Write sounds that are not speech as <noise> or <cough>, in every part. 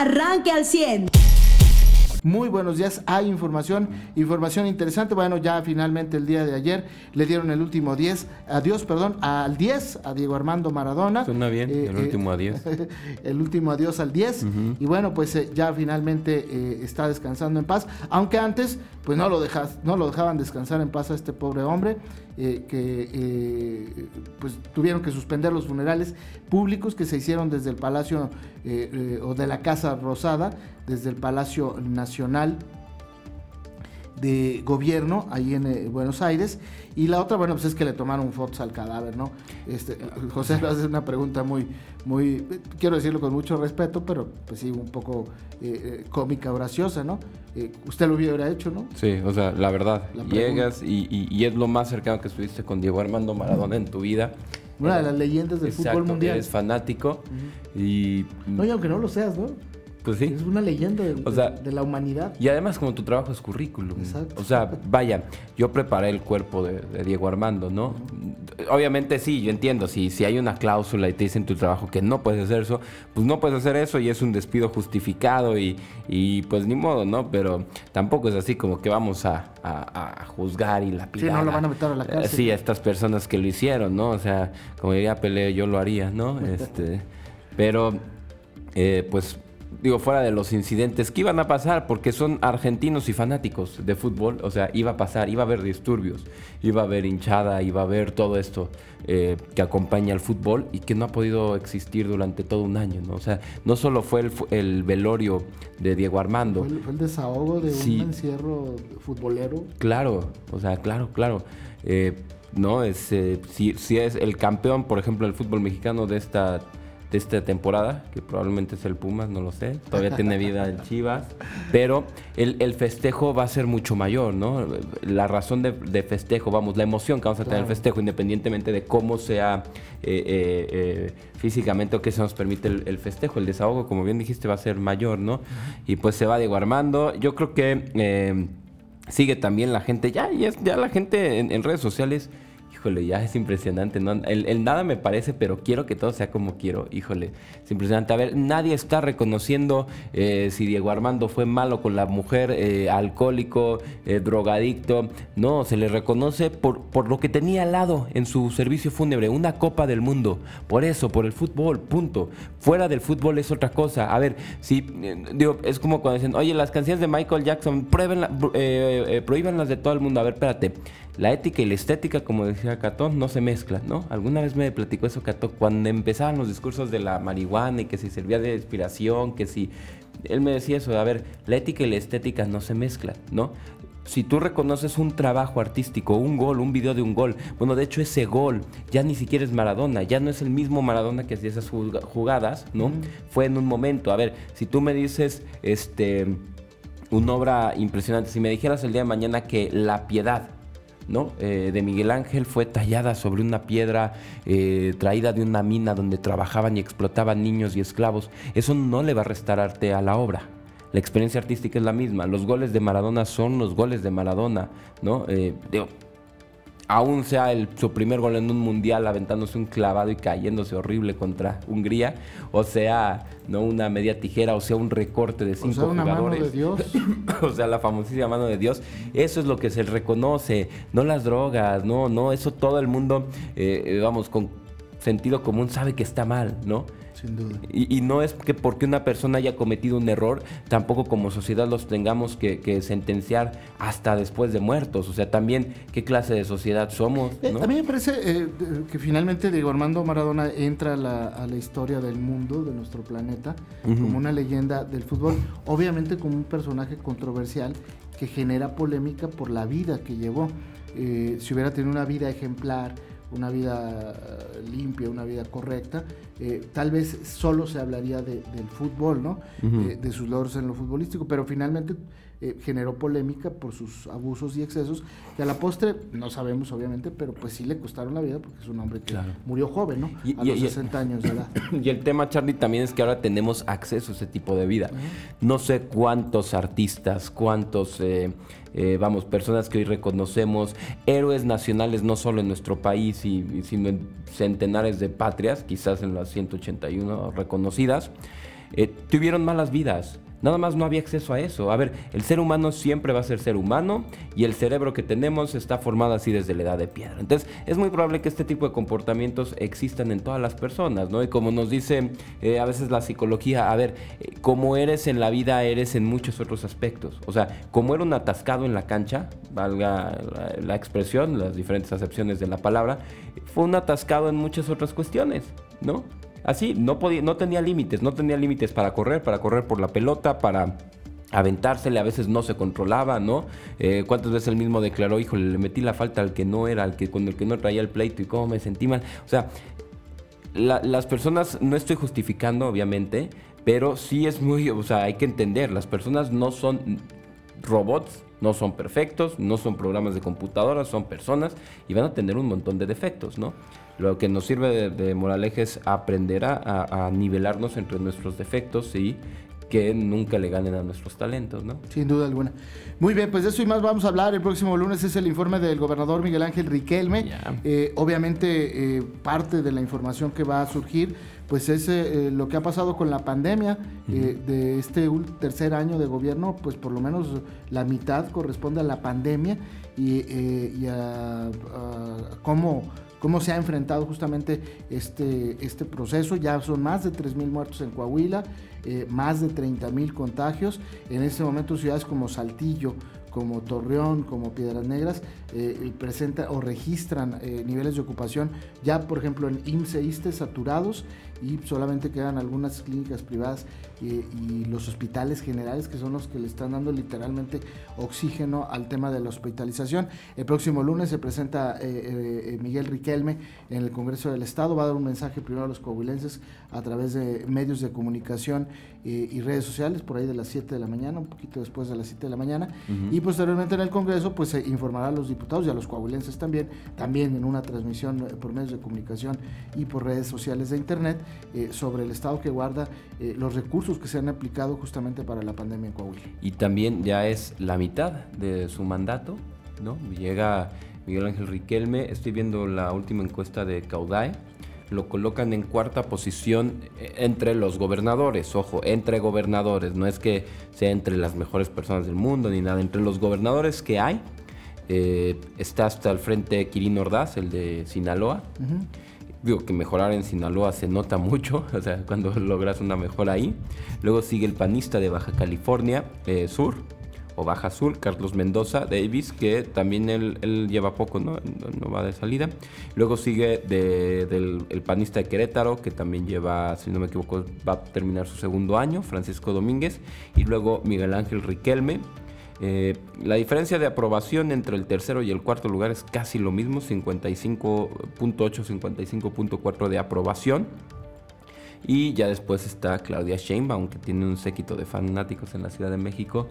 arranque al 100. Muy buenos días. Hay información, información interesante. Bueno, ya finalmente el día de ayer le dieron el último 10, adiós, perdón, al 10, a Diego Armando Maradona. Suena bien, Eh, el eh, último adiós. <laughs> el último adiós al 10. Y bueno, pues eh, ya finalmente eh, está descansando en paz. Aunque antes, pues no lo, dejas, no lo dejaban descansar en paz a este pobre hombre, eh, que eh, pues tuvieron que suspender los funerales públicos que se hicieron desde el Palacio eh, eh, o de la Casa Rosada, desde el Palacio Nacional de gobierno ahí en eh, Buenos Aires. Y la otra bueno pues es que le tomaron fotos al cadáver no este <laughs> José lo hace una pregunta muy muy eh, quiero decirlo con mucho respeto pero pues sí un poco eh, eh, cómica graciosa no Eh, usted lo hubiera hecho no Sí, o sea, la verdad, La llegas y, y- y es lo más cercano que estuviste con Diego Armando Maradona en tu vida. una de las leyendas del Exacto, fútbol mundial. Eres fanático y no y aunque no lo seas no pues sí. es una leyenda de, O sea, de la humanidad Y además como tu trabajo es currículum. Exacto. O sea, vaya, yo preparé el cuerpo de, de Diego Armando, ¿no? Obviamente sí, yo entiendo, si, si hay una cláusula y te dicen en tu trabajo que no puedes hacer eso, pues no puedes hacer eso y es un despido justificado y, y pues ni modo, ¿no? Pero tampoco es así como que vamos a, a- a juzgar y lapidar. Sí, no lo van a meter a la Eh, cárcel. Sí, a estas personas que lo hicieron, ¿no? O sea, como diría Pelé, yo lo haría, ¿no? <laughs> Este, pero, eh, pues, digo, fuera de los incidentes que iban a pasar, porque son argentinos y fanáticos de fútbol, o sea, iba a pasar, iba a haber disturbios, iba a haber hinchada, iba a haber todo esto eh, que acompaña al fútbol y que no ha podido existir durante todo un año, ¿no? O sea, no solo fue el, velorio de Diego Armando, fue el, fue el desahogo de Sí. un encierro futbolero Claro, o sea, claro, claro. Eh, no, es, eh, si, si es el campeón, por ejemplo, del fútbol mexicano de esta, de esta temporada, que probablemente es el Pumas, no lo sé, todavía tiene vida el Chivas, pero el, el festejo va a ser mucho mayor, ¿no? La razón de, de festejo, vamos, la emoción que vamos a tener el Claro. festejo, independientemente de cómo sea eh, eh, eh, físicamente o qué se nos permite el, el festejo, el desahogo, como bien dijiste, va a ser mayor, ¿no? Y pues se va Diego Armando. Yo creo que sigue también la gente, ya, ya, ya la gente en, en redes sociales, híjole, ya es impresionante, ¿no? El, nada me parece, pero quiero que todo sea como quiero, híjole, es impresionante. A ver, nadie está reconociendo eh, si Diego Armando fue malo con la mujer, eh, alcohólico, eh, drogadicto, no, se le reconoce por, por lo que tenía al lado en su servicio fúnebre, una copa del mundo, por eso, por el fútbol, punto. Fuera del fútbol es otra cosa. A ver, si, eh, digo, es como cuando dicen, oye, las canciones de Michael Jackson, pruébenla- prohíbanlas de todo el mundo. A ver, espérate. La ética y la estética, como decía Catón, no se mezclan, ¿no? Alguna vez me platicó eso Catón, cuando empezaban los discursos de la marihuana y que si servía de inspiración, que si... Él me decía eso, a ver, la ética y la estética no se mezclan, ¿no? Si tú reconoces un trabajo artístico, un gol, un video de un gol, bueno, de hecho ese gol ya ni siquiera es Maradona, ya no es el mismo Maradona que hacía esas juga- jugadas, ¿no? Fue en un momento. A ver, si tú me dices, este, una obra impresionante, si me dijeras el día de mañana que La Piedad, ¿no? Eh, de Miguel Ángel fue tallada sobre una piedra eh, traída de una mina donde trabajaban y explotaban niños y esclavos, eso no le va a restar arte a la obra. La experiencia artística es la misma. Los goles de Maradona son los goles de Maradona, ¿no? Eh, aún sea el, su primer gol en un mundial aventándose un clavado y cayéndose horrible contra Hungría, o sea, no una media tijera, o sea, un recorte de o cinco sea una mano jugadores. de Dios <clears throat> o sea, la famosísima mano de Dios. Eso es lo que se reconoce, no las drogas, no, no, eso todo el mundo, eh, eh, vamos, con sentido común sabe que está mal, ¿no? Sin duda Y, y no es que porque una persona haya cometido un error, tampoco como sociedad los tengamos que, que sentenciar hasta después de muertos. O sea, también qué clase de sociedad somos, Eh, ¿no? A mí me parece eh, que finalmente Diego Armando Maradona entra a la, a la historia del mundo, de nuestro planeta, como una leyenda del fútbol, obviamente como un personaje controversial que genera polémica por la vida que llevó. Eh, si hubiera tenido una vida ejemplar, una vida eh, limpia, una vida correcta, eh, tal vez solo se hablaría de- del fútbol, ¿no? Eh, de sus logros en lo futbolístico, pero finalmente eh, generó polémica por sus abusos y excesos, que a la postre, no sabemos obviamente, pero pues sí le costaron la vida porque es un hombre que Claro. murió joven, ¿no? Y- a y- los y- 60 años de edad. <coughs> Y el tema, Charlie, también es que ahora tenemos acceso a ese tipo de vida. No sé cuántos artistas, cuántos, eh, eh, vamos, personas que hoy reconocemos, héroes nacionales, no solo en nuestro país, y, y sino en centenares de patrias, quizás en las 181 reconocidas. tuvieron malas vidas. Nada más no había acceso a eso. A ver, el ser humano siempre va a ser ser humano y el cerebro que tenemos está formado así desde la edad de piedra. Entonces, es muy probable que este tipo de comportamientos existan en todas las personas, ¿no? Y como nos dice eh, a veces la psicología, a ver, eh, como eres en la vida, eres en muchos otros aspectos. O sea, como era un atascado en la cancha, valga la, la expresión, las diferentes acepciones de la palabra, fue un atascado en muchas otras cuestiones, ¿no? Así, no, podía, no tenía límites, no tenía límites para correr, para correr por la pelota, para aventársele, a veces no se controlaba, ¿no? Eh, ¿Cuántas veces él mismo declaró, híjole, le metí la falta al que no era, al que con el que no traía el pleito y cómo me sentí mal? O sea, las personas, no estoy justificando, obviamente, pero sí es muy, o sea, hay que entender, las personas no son robots, no son perfectos, no son programas de computadora, son personas y van a tener un montón de defectos, ¿no? Lo que nos sirve de, moraleja es aprender a, nivelarnos entre nuestros defectos y que nunca le ganen a nuestros talentos, ¿no? Sin duda alguna. Muy bien, pues de eso y más vamos a hablar. El próximo lunes es el informe del gobernador Miguel Ángel Riquelme. Eh, obviamente, eh, parte de la información que va a surgir, pues es eh, lo que ha pasado con la pandemia de este tercer año de gobierno, pues por lo menos la mitad corresponde a la pandemia y, a cómo cómo se ha enfrentado justamente este, este proceso. Ya son más de 3.000 muertos en Coahuila, eh, más de 30.000 contagios. En este momento ciudades como Saltillo, como Torreón, como Piedras Negras, eh, presentan o registran eh, niveles de ocupación ya, por ejemplo, en IMSS e saturados y solamente quedan algunas clínicas privadas y los hospitales generales que son los que le están dando literalmente oxígeno al tema de la hospitalización. El próximo lunes se presenta eh, Miguel Riquelme en el Congreso del Estado, va a dar un mensaje primero a los coahuilenses a través de medios de comunicación y redes sociales por ahí de las 7 de la mañana, un poquito después de las 7 de la mañana, y posteriormente en el Congreso pues se informará a los diputados y a los coahuilenses también, también en una transmisión por medios de comunicación y por redes sociales de Internet, eh, sobre el estado que guarda eh, los recursos que se han aplicado justamente para la pandemia en Coahuila. Y también ya es la mitad de su mandato, ¿no? Llega Miguel Ángel Riquelme, estoy viendo la última encuesta de Caudae, lo colocan en cuarta posición eh, entre los gobernadores, ojo, entre gobernadores, no es que sea entre las mejores personas del mundo ni nada, entre los gobernadores que hay, está hasta el frente Quirino Ordaz, el de Sinaloa, digo que mejorar en Sinaloa se nota mucho, <laughs> o sea, cuando logras una mejora ahí. Luego sigue el panista de Baja California eh, Sur, o Baja Sur, Carlos Mendoza Davis, que también él, lleva poco, ¿no? ¿no? va de salida. Luego sigue del, el panista de Querétaro, que también lleva, si no me equivoco, va a terminar su segundo año, Francisco Domínguez. Y luego Miguel Ángel Riquelme, eh, la diferencia de aprobación entre el tercero y el cuarto lugar es casi lo mismo, 55.8, 55.4 de aprobación. Y ya después está Claudia Sheinbaum, que tiene un séquito de fanáticos en la Ciudad de México.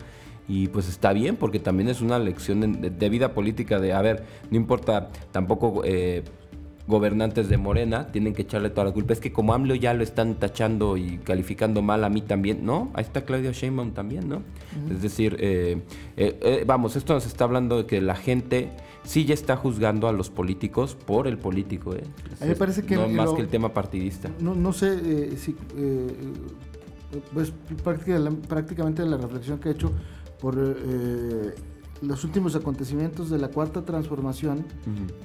Y pues está bien, porque también es una lección de, vida política de, a ver, no importa tampoco... Eh, gobernantes de Morena tienen que echarle toda la culpa. Es que como AMLO ya lo están tachando y calificando mal a mí también, ¿no? Ahí está Claudia Sheinbaum también, ¿no? Es decir, eh, eh, eh, vamos, esto nos está hablando de que la gente sí ya está juzgando a los políticos por el político, ¿eh? a mí me parece que... No más que el tema partidista. No, no sé si... pues prácticamente la reflexión que he hecho por los últimos acontecimientos de la cuarta transformación,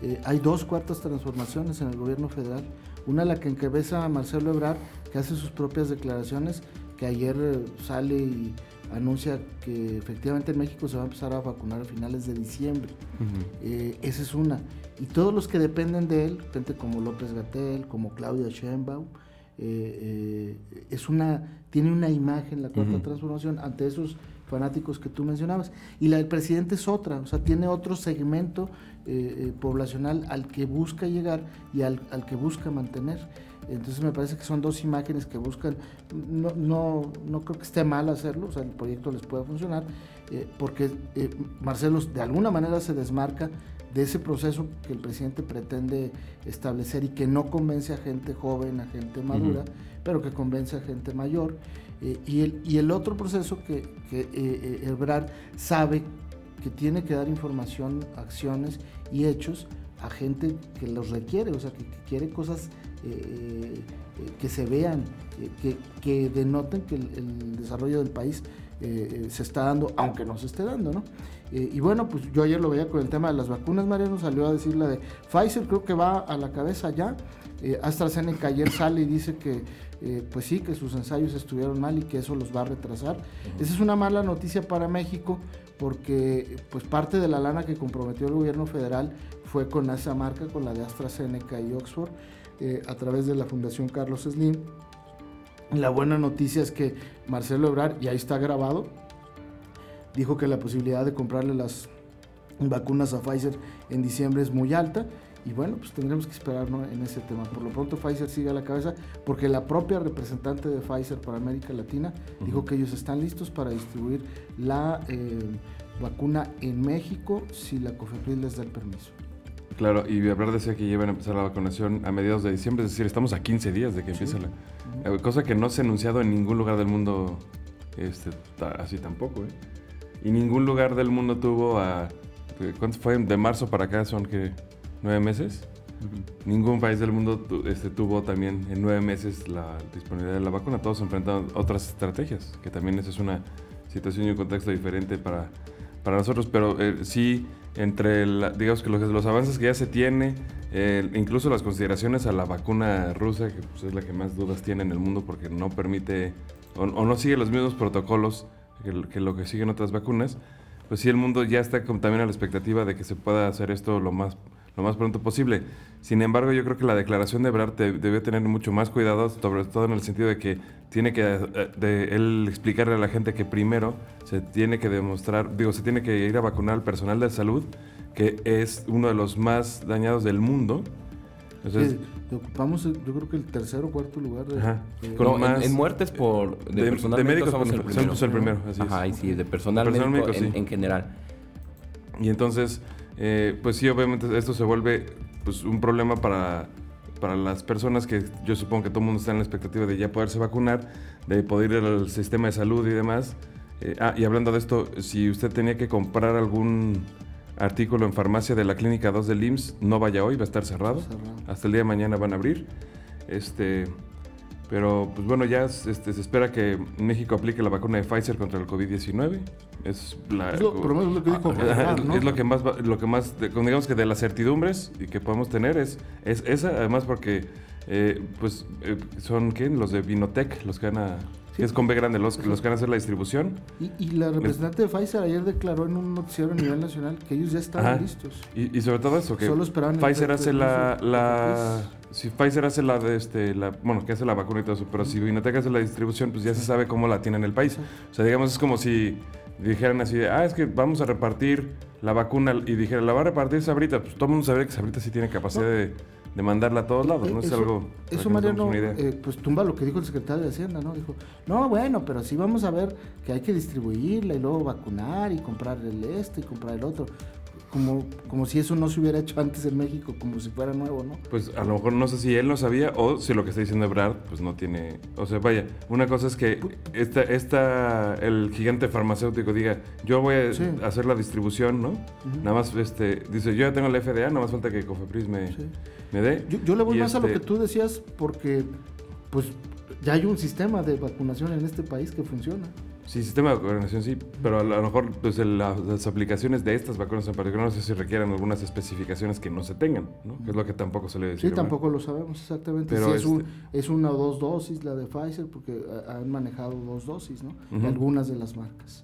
eh, hay dos cuartas transformaciones en el gobierno federal. Una la que encabeza Marcelo Ebrard, que hace sus propias declaraciones, que ayer eh, sale y anuncia que efectivamente en México se va a empezar a vacunar a finales de diciembre. Eh, esa es una. Y todos los que dependen de él, gente como López Gatel, como Claudia Sheinbaum, es una, tiene una imagen la cuarta transformación ante esos fanáticos que tú mencionabas. Y la del presidente es otra, o sea, tiene otro segmento eh, eh, poblacional al que busca llegar y al, que busca mantener. Entonces me parece que son dos imágenes que buscan, no, no, no creo que esté mal hacerlo, o sea, el proyecto les puede funcionar, eh, porque Marcelo de alguna manera se desmarca de ese proceso que el presidente pretende establecer y que no convence a gente joven, a gente madura, pero que convence a gente mayor. Eh, y, el, y el otro proceso que, que eh, eh sabe que tiene que dar información, acciones y hechos a gente que los requiere, o sea, que, quiere cosas eh, que se vean, que, que, denoten que el, desarrollo del país se está dando, aunque no se esté dando, ¿no? y bueno, pues yo ayer lo veía con el tema de las vacunas, Mariano salió a decir la de Pfizer, creo que va a la cabeza ya. AstraZeneca ayer sale y dice que eh, pues sí, que sus ensayos estuvieron mal y que eso los va a retrasar. Esa es una mala noticia para México porque pues parte de la lana que comprometió el gobierno federal fue con esa marca, con la de AstraZeneca y Oxford, eh, a través de la Fundación Carlos Slim. La buena noticia es que Marcelo Ebrard, y ahí está grabado, dijo que la posibilidad de comprarle las vacunas a Pfizer en diciembre es muy alta y bueno, pues tendremos que esperar en ese tema. Por lo pronto Pfizer sigue a la cabeza porque la propia representante de Pfizer para América Latina dijo que ellos están listos para distribuir la eh, vacuna en México si la COFEPRIS les da el permiso. Claro, y hablar decía que llevan a empezar la vacunación a mediados de diciembre, es decir, estamos a 15 días de que empiece la... Eh, cosa que no se ha anunciado en ningún lugar del mundo este, así tampoco, ¿eh? Y ningún lugar del mundo tuvo a... ¿Cuánto fue? De marzo para acá son que nueve meses. Ningún país del mundo este, tuvo también en nueve meses la disponibilidad de la vacuna. Todos enfrentaron otras estrategias, que también esa es una situación y un contexto diferente para, para nosotros. Pero eh, sí, entre digamos que los, los, avances que ya se tiene, incluso las consideraciones a la vacuna rusa, que pues, es la que más dudas tiene en el mundo porque no permite o, no sigue los mismos protocolos que, que, lo que siguen otras vacunas, pues sí el mundo ya está también a la expectativa de que se pueda hacer esto lo más lo más pronto posible. Sin embargo, yo creo que la declaración de Ebrard debe tener mucho más cuidado, sobre todo en el sentido de que tiene que eh, de él explicarle a la gente que primero se tiene que demostrar, digo, se tiene que ir a vacunar al personal de salud, que es uno de los más dañados del mundo. Entonces, ocupamos, yo creo que el tercer o cuarto lugar. De, en, muertes por de, personal de médicos somos el primero. Somos el primero así Ajá, y sí, de personal, médico, en, general. Y entonces, eh, pues sí, obviamente esto se vuelve pues, un problema para, para las personas que yo supongo que todo el mundo está en la expectativa de ya poderse vacunar, de poder ir al sistema de salud y demás. Eh, ah, y hablando de esto, si usted tenía que comprar algún artículo en farmacia de la clínica 2 del IMSS, no vaya hoy, va a estar cerrado. Hasta el día de mañana van a abrir. Este, pero pues bueno, ya este, se espera que México aplique la vacuna de Pfizer contra el COVID-19. Es, la, es, lo, lo que dijo <laughs> es lo que más, lo que más digamos que de las certidumbres y que podemos tener es, es esa, además porque eh, pues eh, son ¿quién? los de Vinotech los que van a es con B grande los, los que van a hacer la distribución. Y, la representante de Pfizer ayer declaró en un noticiero a nivel nacional que ellos ya estaban listos. Y, sobre todo eso, que Pfizer hace la, la si Pfizer hace la de este, la, bueno, que hace la vacuna y todo eso, pero si Vinotech hace la distribución, pues ya se sabe cómo la tiene en el país. O sea, digamos, es como si dijeran así, ah, es que vamos a repartir la vacuna y dijeran, la va a repartir Sabrita, pues todo el mundo sabe que Sabrita sí tiene capacidad de de mandarla a todos lados, ¿no? Es algo... Eso, Mariano, eh, pues tumba lo que dijo el secretario de Hacienda, ¿no? Dijo, no, bueno, pero sí vamos a ver que hay que distribuirla y luego vacunar y comprar el este y comprar el otro como, como si eso no se hubiera hecho antes en México, como si fuera nuevo, ¿no? Pues a lo mejor no sé si él lo sabía o si lo que está diciendo Ebrard, pues no tiene... O sea, vaya, una cosa es que esta, esta, el gigante farmacéutico diga, yo voy a hacer la distribución, ¿no? Nada más, este, dice, yo ya tengo la FDA, nada más falta que Cofepris me, me dé. Yo, le voy más a lo que este tú decías porque, pues, ya hay un sistema de vacunación en este país que funciona. Sí, sistema de vacunación sí, pero a lo mejor pues, las aplicaciones de estas vacunas en particular no sé si requieren algunas especificaciones que no se tengan, ¿no? Que es lo que tampoco se le decir. Sí, tampoco lo sabemos exactamente. Pero si es, este una o dos dosis la de Pfizer, porque han manejado dos dosis, ¿no? Algunas de las marcas.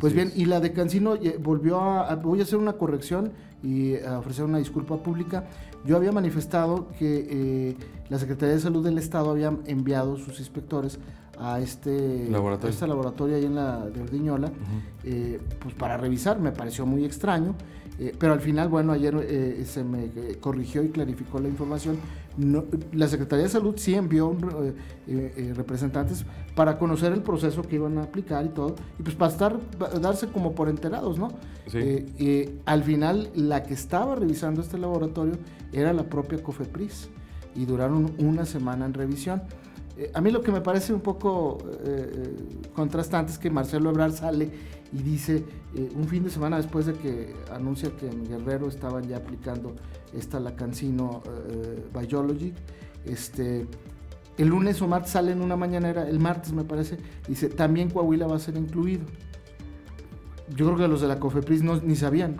Pues bien, y la de Cancino eh, volvió a, Voy a hacer una corrección y a ofrecer una disculpa pública. Yo había manifestado que eh, la Secretaría de Salud del Estado había enviado sus inspectores a este laboratorio, este laboratorio ahí en la de Ordiñola, eh, pues para revisar, me pareció muy extraño, eh, pero al final, bueno, ayer eh, se me corrigió y clarificó la información. la Secretaría de Salud sí envió representantes para conocer el proceso que iban a aplicar y todo, y pues para estar, darse como por enterados, ¿no? al final, la que estaba revisando este laboratorio era la propia COFEPRIS y duraron una semana en revisión. Eh, a mí lo que me parece un poco eh, eh, contrastante es que Marcelo Ebrard sale y dice, un fin de semana después de que anuncia que en Guerrero estaban ya aplicando esta Lacancino Biology, este, el lunes o martes sale en una mañanera, el martes me parece, dice, también Coahuila va a ser incluido. Yo creo que los de la COFEPRIS no, ni sabían,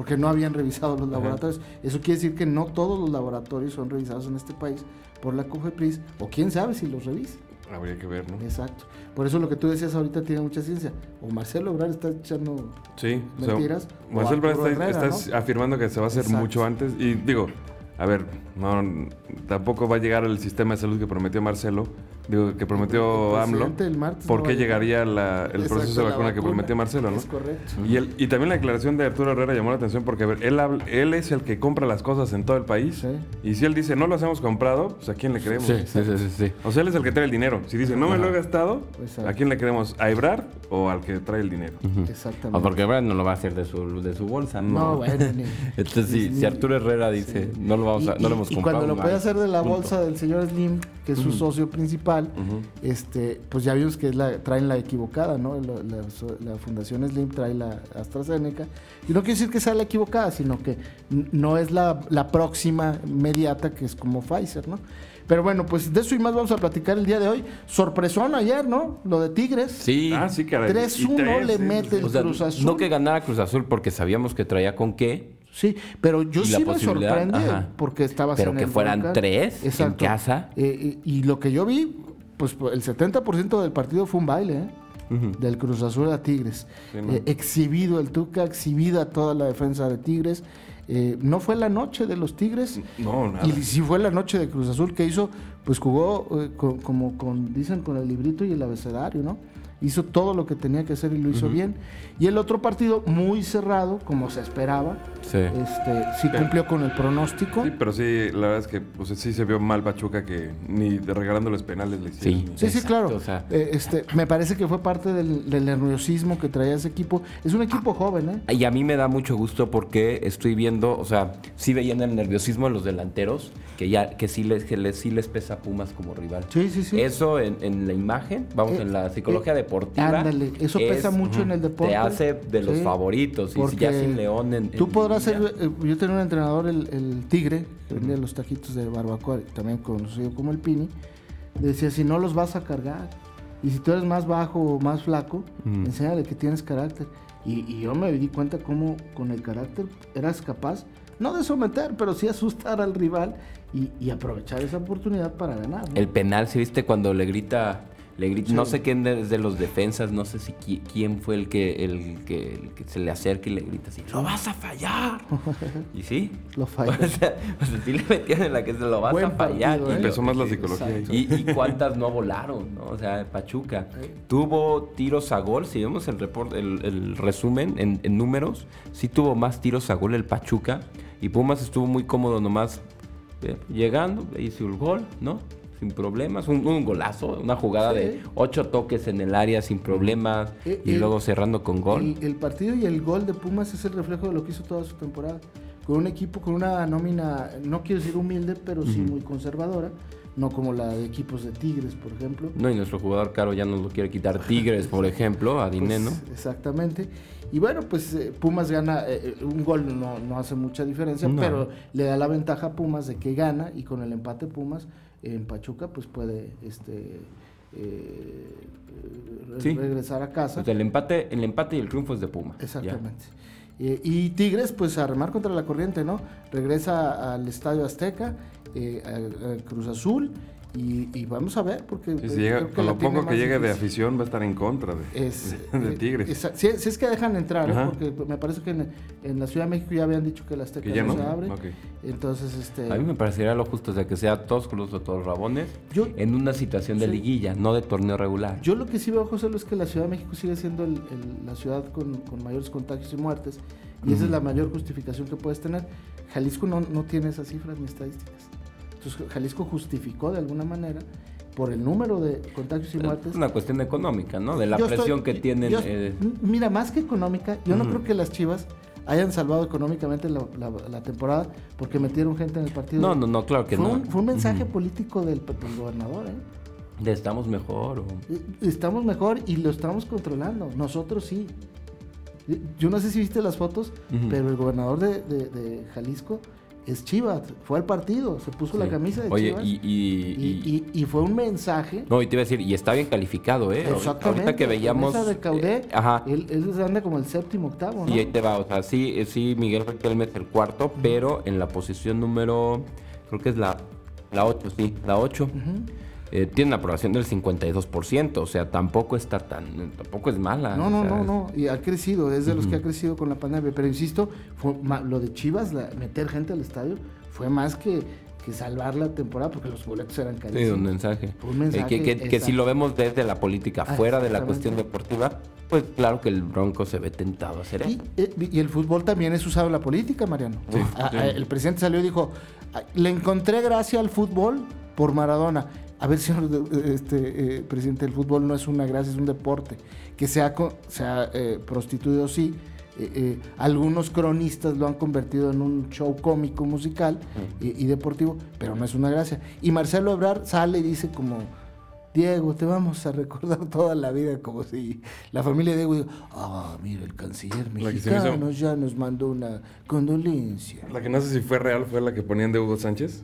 porque no habían revisado los laboratorios. Eso quiere decir que no todos los laboratorios son revisados en este país por la COFEPRIS, o quién sabe si los revisa. Habría que ver, ¿no? Exacto. Por eso lo que tú decías ahorita tiene mucha ciencia. O Marcelo Obrar está echando Sí, o sea, mentiras. o Marcelo Arturo está, Herrera, está ¿no? afirmando que se va a hacer Exacto. mucho antes. Y digo, a ver, no, tampoco va a llegar el sistema de salud que prometió Marcelo, digo, que prometió El AMLO. presidente el martes ¿Por qué llegaría la- el Exacto, proceso de la vacuna que prometió Marcelo, no? Es correcto. Y, el- y también la declaración de Arturo Herrera llamó la atención porque, a ver, él, es el que compra las cosas en todo el país. Sí. Y si él dice, no las hemos comprado, pues ¿a quién le creemos? Sí, sí, sí, sí, sí. O sea, él es el que trae el dinero. Si dice, no me lo he gastado, Exacto. ¿a quién le creemos? ¿A Ebrard o al que trae el dinero? Exactamente. O porque Brad no lo va a hacer de su, de su bolsa, ¿no? No, bueno, ni- <laughs> Entonces, si, ni- si Arturo Herrera dice, no lo vamos a, Y- no lo y cuando lo puede hacer de la Punto. bolsa del señor Slim, que es su socio principal, este, pues ya vimos que es la, traen la equivocada, ¿no? La, la so- la Fundación Slim trae la AstraZeneca. Y no quiere decir que sea la equivocada, sino que no es la, la próxima inmediata que es como Pfizer, ¿no? Pero bueno, pues de eso y más vamos a platicar el día de hoy. Sorpresón ayer, ¿no? Lo de Tigres. Sí. Ah, sí, caray. Y 3-1 tres, le mete el O sea, Cruz Azul. no que ganara Cruz Azul porque sabíamos que traía con qué, Sí, pero yo sí me sorprende ajá. porque estaba Pero que fueran tres en casa. Eh, y, y lo que yo vi, pues el 70% del partido fue un baile, ¿eh? Del Cruz Azul a Tigres. Eh, exhibido el Tuca, exhibida toda la defensa de Tigres. Eh, no fue la noche de los Tigres. No, nada. Y sí fue la noche de Cruz Azul que hizo, pues jugó eh, con- como con, dicen, con el librito y el abecedario, ¿no? Hizo todo lo que tenía que hacer y lo hizo bien. Y el otro partido, muy cerrado, como se esperaba, Sí. este, sí cumplió con el pronóstico. Sí, pero sí, la verdad es que pues, sí se vio mal Pachuca que ni regalando los penales le hicieron. Sí. Sí, sí, claro. o sea- Eh, este, me parece que fue parte del, del nerviosismo que traía ese equipo. Es un equipo joven, ¿eh? Y a mí me da mucho gusto porque estoy viendo, o sea, sí veían el nerviosismo de los delanteros, que ya, que sí les, que les, sí les pesa Pumas como rival. Sí, sí, sí. Eso en, en la imagen, vamos, Eh, en la psicología eh, deportiva. ándale, eso pesa mucho en el deporte. Hace de los Sí, favoritos. Y ya sin León en. Tú en podrás ser. eh, yo tenía un entrenador, el, el Tigre, que vendía los taquitos de barbacoa, también conocido como el Pini. Decía: si no los vas a cargar, y si tú eres más bajo o más flaco, enséñale que tienes carácter. Y, y yo me di cuenta cómo con el carácter eras capaz, no de someter, pero sí asustar al rival y, y aprovechar esa oportunidad para ganar. ¿no? El penal, ¿sí viste cuando le grita, le grita, Sí. no sé quién de, de los defensas, no sé si qui- quién fue el que, el que, el que se le acerca y le grita así, ¡lo vas a fallar! <laughs> y sí, Lo falla. <laughs> o sea, o sea, sí le metían en la que se lo vas Buen a fallar. partido, y ¿eh? lo- Empezó más la psicología. Y, y cuántas no volaron, ¿no? O sea, Pachuca. Tuvo tiros a gol, si vemos el, report, el, el resumen en, en números, sí tuvo más tiros a gol el Pachuca. Y Pumas estuvo muy cómodo nomás eh, llegando, le hizo el gol, ¿no? Sin problemas, un, un golazo, una jugada Sí. de ocho toques en el área sin problemas Eh, y el- luego cerrando con gol. El, el partido y el gol de Pumas es el reflejo de lo que hizo toda su temporada. Con un equipo con una nómina, no quiero decir humilde, pero sí muy conservadora. No como la de equipos de Tigres, por ejemplo. No, y nuestro jugador caro ya nos lo quiere quitar Tigres, por ejemplo, a Pues, Dineno. exactamente. Y bueno, pues eh, Pumas gana, eh, eh, un gol no, no hace mucha diferencia, No. pero le da la ventaja a Pumas de que gana y con el empate Pumas en Pachuca pues puede este eh, Sí. regresar a casa. Sea, el empate, el empate y el triunfo es de Pumas. ya. Exactamente. Eh, y Tigres, pues a remar contra la corriente, ¿no? Regresa al Estadio Azteca, eh, a- a Cruz Azul, y, y vamos a ver, porque. Sí, eh, si llega- creo que con lo poco que llegue de afición va a estar en contra de, Es, <laughs> de eh, Tigres. si, si es que dejan entrar, ¿eh? Porque me parece que en, en la Ciudad de México ya habían dicho que Que ya no, se abre. Ok. Entonces, este. A mí me parecería lo justo, o sea, que sea todos cruz o todos rabones Yo- en una situación de Sí. liguilla, no de torneo regular. Yo lo que sí veo, José, es que la Ciudad de México sigue siendo el- el- la ciudad con, con mayores contagios y muertes. Y esa es la mayor justificación que puedes tener. Jalisco no, no tiene esas cifras ni estadísticas. Entonces, Jalisco justificó de alguna manera, por el número de contagios y muertes. Es una cuestión económica, ¿no? De la Yo presión estoy- que tienen. yo- eh, mira, más que económica, yo no creo que las Chivas hayan salvado económicamente la, la- la temporada porque metieron gente en el partido. no, no, no, claro que fue, no. un, fue un mensaje político del, del gobernador, ¿eh? De estamos mejor. o- Eh, Estamos mejor y lo estamos controlando. Nosotros sí. Yo no sé si viste las fotos, pero el gobernador de, de- de Jalisco es Chivas. Fue al partido, se puso la camisa de Oye, Chivas. y, y- y, y- y fue un mensaje. No, y te iba a decir, y está bien calificado, ¿eh? Exactamente. Ahorita que veíamos... Esa de Caudé, eh, ajá. él, él anda como el séptimo, octavo, ¿no? Y ahí te va, o sea, sí, eh, sí, Miguel Riquelme es el cuarto, pero en la posición número, creo que es la, la 8, sí, la 8. Eh, tiene una aprobación del 52%, o sea, tampoco está tan, tampoco es mala. No, o no, sea, no, no. Y ha crecido, es de los que ha crecido con la pandemia. Pero insisto, fue lo de Chivas, la- meter gente al estadio, fue más que, que salvar la temporada porque los boletos eran Sí, carísimos. un mensaje. Un mensaje, Eh, que, que- que si lo vemos desde la política, Ah, fuera de la cuestión deportiva, pues claro que el Bronco se ve tentado a hacer Y, eso. eh, y el fútbol también es usado en la política, Mariano. Ah, ah, el presidente salió y dijo, "Ah, le encontré gracia al fútbol por Maradona. A ver, señor este, eh, presidente, el fútbol no es una gracia, es un deporte. Que se ha, co- se ha, eh, prostituido, sí. Eh, algunos cronistas lo han convertido en un show cómico, musical y, y deportivo, pero no es una gracia. Y Marcelo Ebrar sale y dice como... Diego, te vamos a recordar toda la vida como si la familia de Diego diga, ah, mira, el canciller La que se me hizo- mexicano ya nos mandó una condolencia. La que no sé si fue real fue la que ponían de Hugo Sánchez.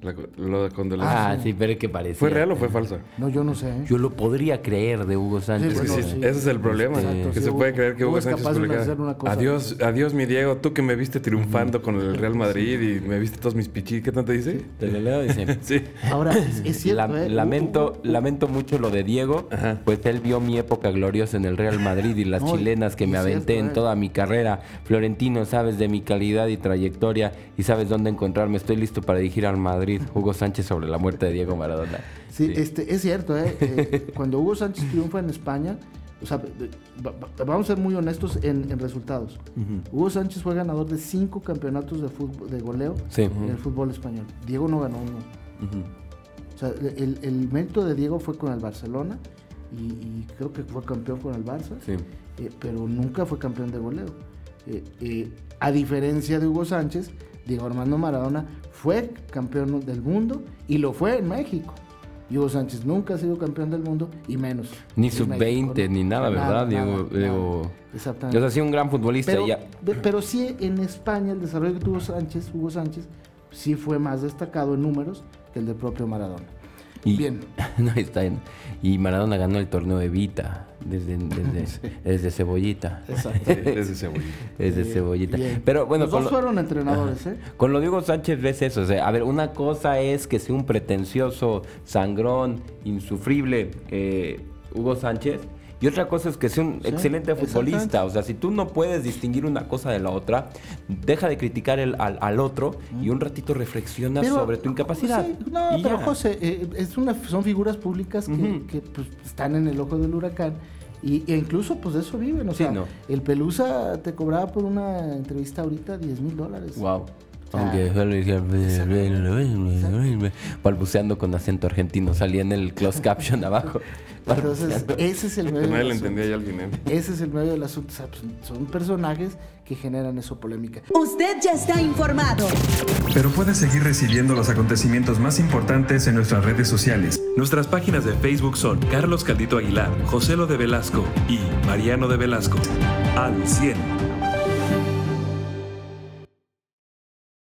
La, co- lo de condolencia. Ah, sí, pero es que parece. ¿Fue real o fue falsa? No, yo no sé. ¿eh? Yo lo podría creer de Hugo Sánchez. Es que bueno, sí, sí. ese es el problema. Exacto, que sí, se puede Hugo- creer que Hugo Hugo es Sánchez capaz de publicara, hacer una cosa. Adiós, adiós mi Diego, tú que me viste triunfando con el Real Madrid y me viste todos mis pichis. ¿Qué tanto dice? Te lo leo, dice. <laughs> Sí. Ahora, es, cierto, La- ¿eh? lamento, lamento mucho lo de Diego, Ajá. pues él vio mi época gloriosa en el Real Madrid y las <laughs> No, chilenas que me aventé cierto, en eh. toda mi carrera. Florentino, sabes de mi calidad y trayectoria y sabes dónde encontrarme. Estoy listo para dirigir al Madrid. Hugo Sánchez sobre la muerte de Diego Maradona. Sí, este, es cierto, ¿eh? <laughs> Eh, cuando Hugo Sánchez triunfa en España, o sea, vamos a ser muy honestos en, en resultados. Hugo Sánchez fue ganador de cinco campeonatos de fútbol, de goleo Sí. en el fútbol español. Diego no ganó uno. O sea, el, el mérito de Diego fue con el Barcelona y, y creo que fue campeón con el Barça, Sí. eh, pero nunca fue campeón de goleo. Eh, eh, a diferencia de Hugo Sánchez, Diego Armando Maradona fue campeón del mundo y lo fue en México. Y Hugo Sánchez nunca ha sido campeón del mundo y menos. Ni en sub-20 México, ¿no? ni nada, ¿verdad? Diego, nada, Diego- nada. Yo Exactamente. sea, sí, un gran futbolista. Pero, ya. pe- pero sí en España el desarrollo que tuvo Sánchez, Hugo Sánchez, sí fue más destacado en números que el del propio Maradona. Y- Bien. <laughs> no, está bien. Y Maradona ganó el torneo de Vita desde, <laughs> desde, desde Cebollita. Exacto. <laughs> Desde cebollita. Desde Bien, Cebollita. bien. Pero bueno, Los con dos lo- fueron entrenadores, ¿eh? Con lo de Hugo Sánchez ves eso. O sea, a ver, una cosa es que sea un pretencioso, sangrón, insufrible eh, Hugo Sánchez. Y otra cosa es que sea un Sí, excelente futbolista. O sea, si tú no puedes distinguir una cosa de la otra, deja de criticar el- al, al otro y un ratito reflexiona sobre tu incapacidad. sí, no, Y pero ya. José, eh, es una, son figuras públicas que, que, pues, están en el ojo del huracán. Y, e incluso, pues de eso viven. O Sí, sea, no. el Pelusa te cobraba por una entrevista ahorita 10 mil dólares. Wow. Aunque decía, balbuceando con acento argentino, salía en el closed caption abajo. <laughs> Entonces, <laughs> ese es el medio nadie del asunto. entendía ya al final. Ese es el medio del asunto. Pues, son personajes que generan eso polémica. Usted ya está informado. Pero puedes seguir recibiendo los acontecimientos más importantes en nuestras redes sociales. Nuestras páginas de Facebook son Carlos Caldito Aguilar, José Lo de Velasco y Mariano de Velasco. Al 100.